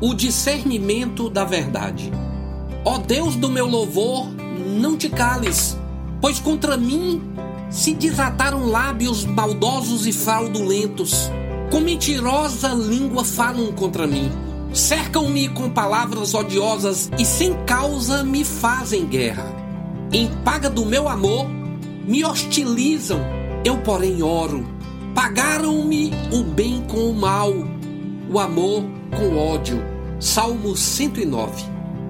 o discernimento da verdade. Ó Deus do meu louvor, não te cales, pois contra mim se desataram lábios maldosos e fraudulentos. Com mentirosa língua falam contra mim. Cercam-me com palavras odiosas e sem causa me fazem guerra. Em paga do meu amor, me hostilizam, eu, porém, oro. Pagaram-me o bem com o mal, o amor com ódio. Salmo 109.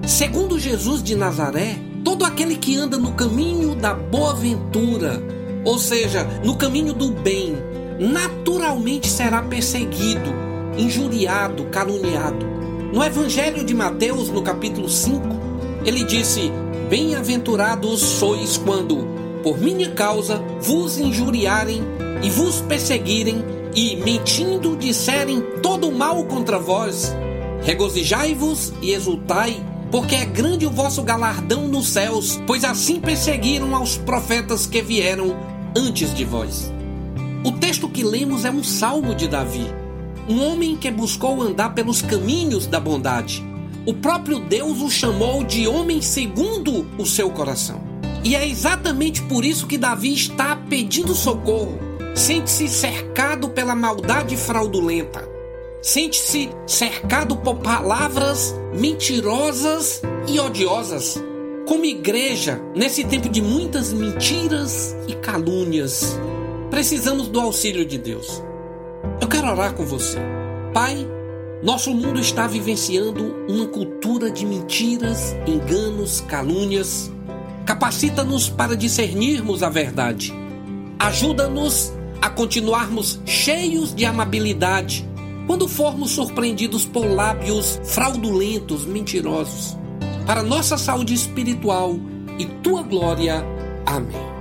Segundo Jesus de Nazaré, todo aquele que anda no caminho da boa ventura, ou seja, no caminho do bem, naturalmente será perseguido, injuriado, caluniado. No Evangelho de Mateus, no capítulo 5, ele disse: Bem-aventurados sois quando, por minha causa, vos injuriarem e vos perseguirem e, mentindo, disserem todo mal contra vós. Regozijai-vos e exultai, porque é grande o vosso galardão nos céus, pois assim perseguiram aos profetas que vieram antes de vós. O texto que lemos é um salmo de Davi, um homem que buscou andar pelos caminhos da bondade o próprio Deus o chamou de homem segundo o seu coração. E é exatamente por isso que Davi está pedindo socorro. Sente-se cercado pela maldade fraudulenta. Sente-se cercado por palavras mentirosas e odiosas. Como igreja, nesse tempo de muitas mentiras e calúnias, precisamos do auxílio de Deus. Eu quero orar com você. Pai, nosso mundo está vivenciando uma cultura de mentiras, enganos, calúnias. Capacita-nos para discernirmos a verdade. Ajuda-nos a continuarmos cheios de amabilidade quando formos surpreendidos por lábios fraudulentos, mentirosos. Para nossa saúde espiritual e tua glória. Amém.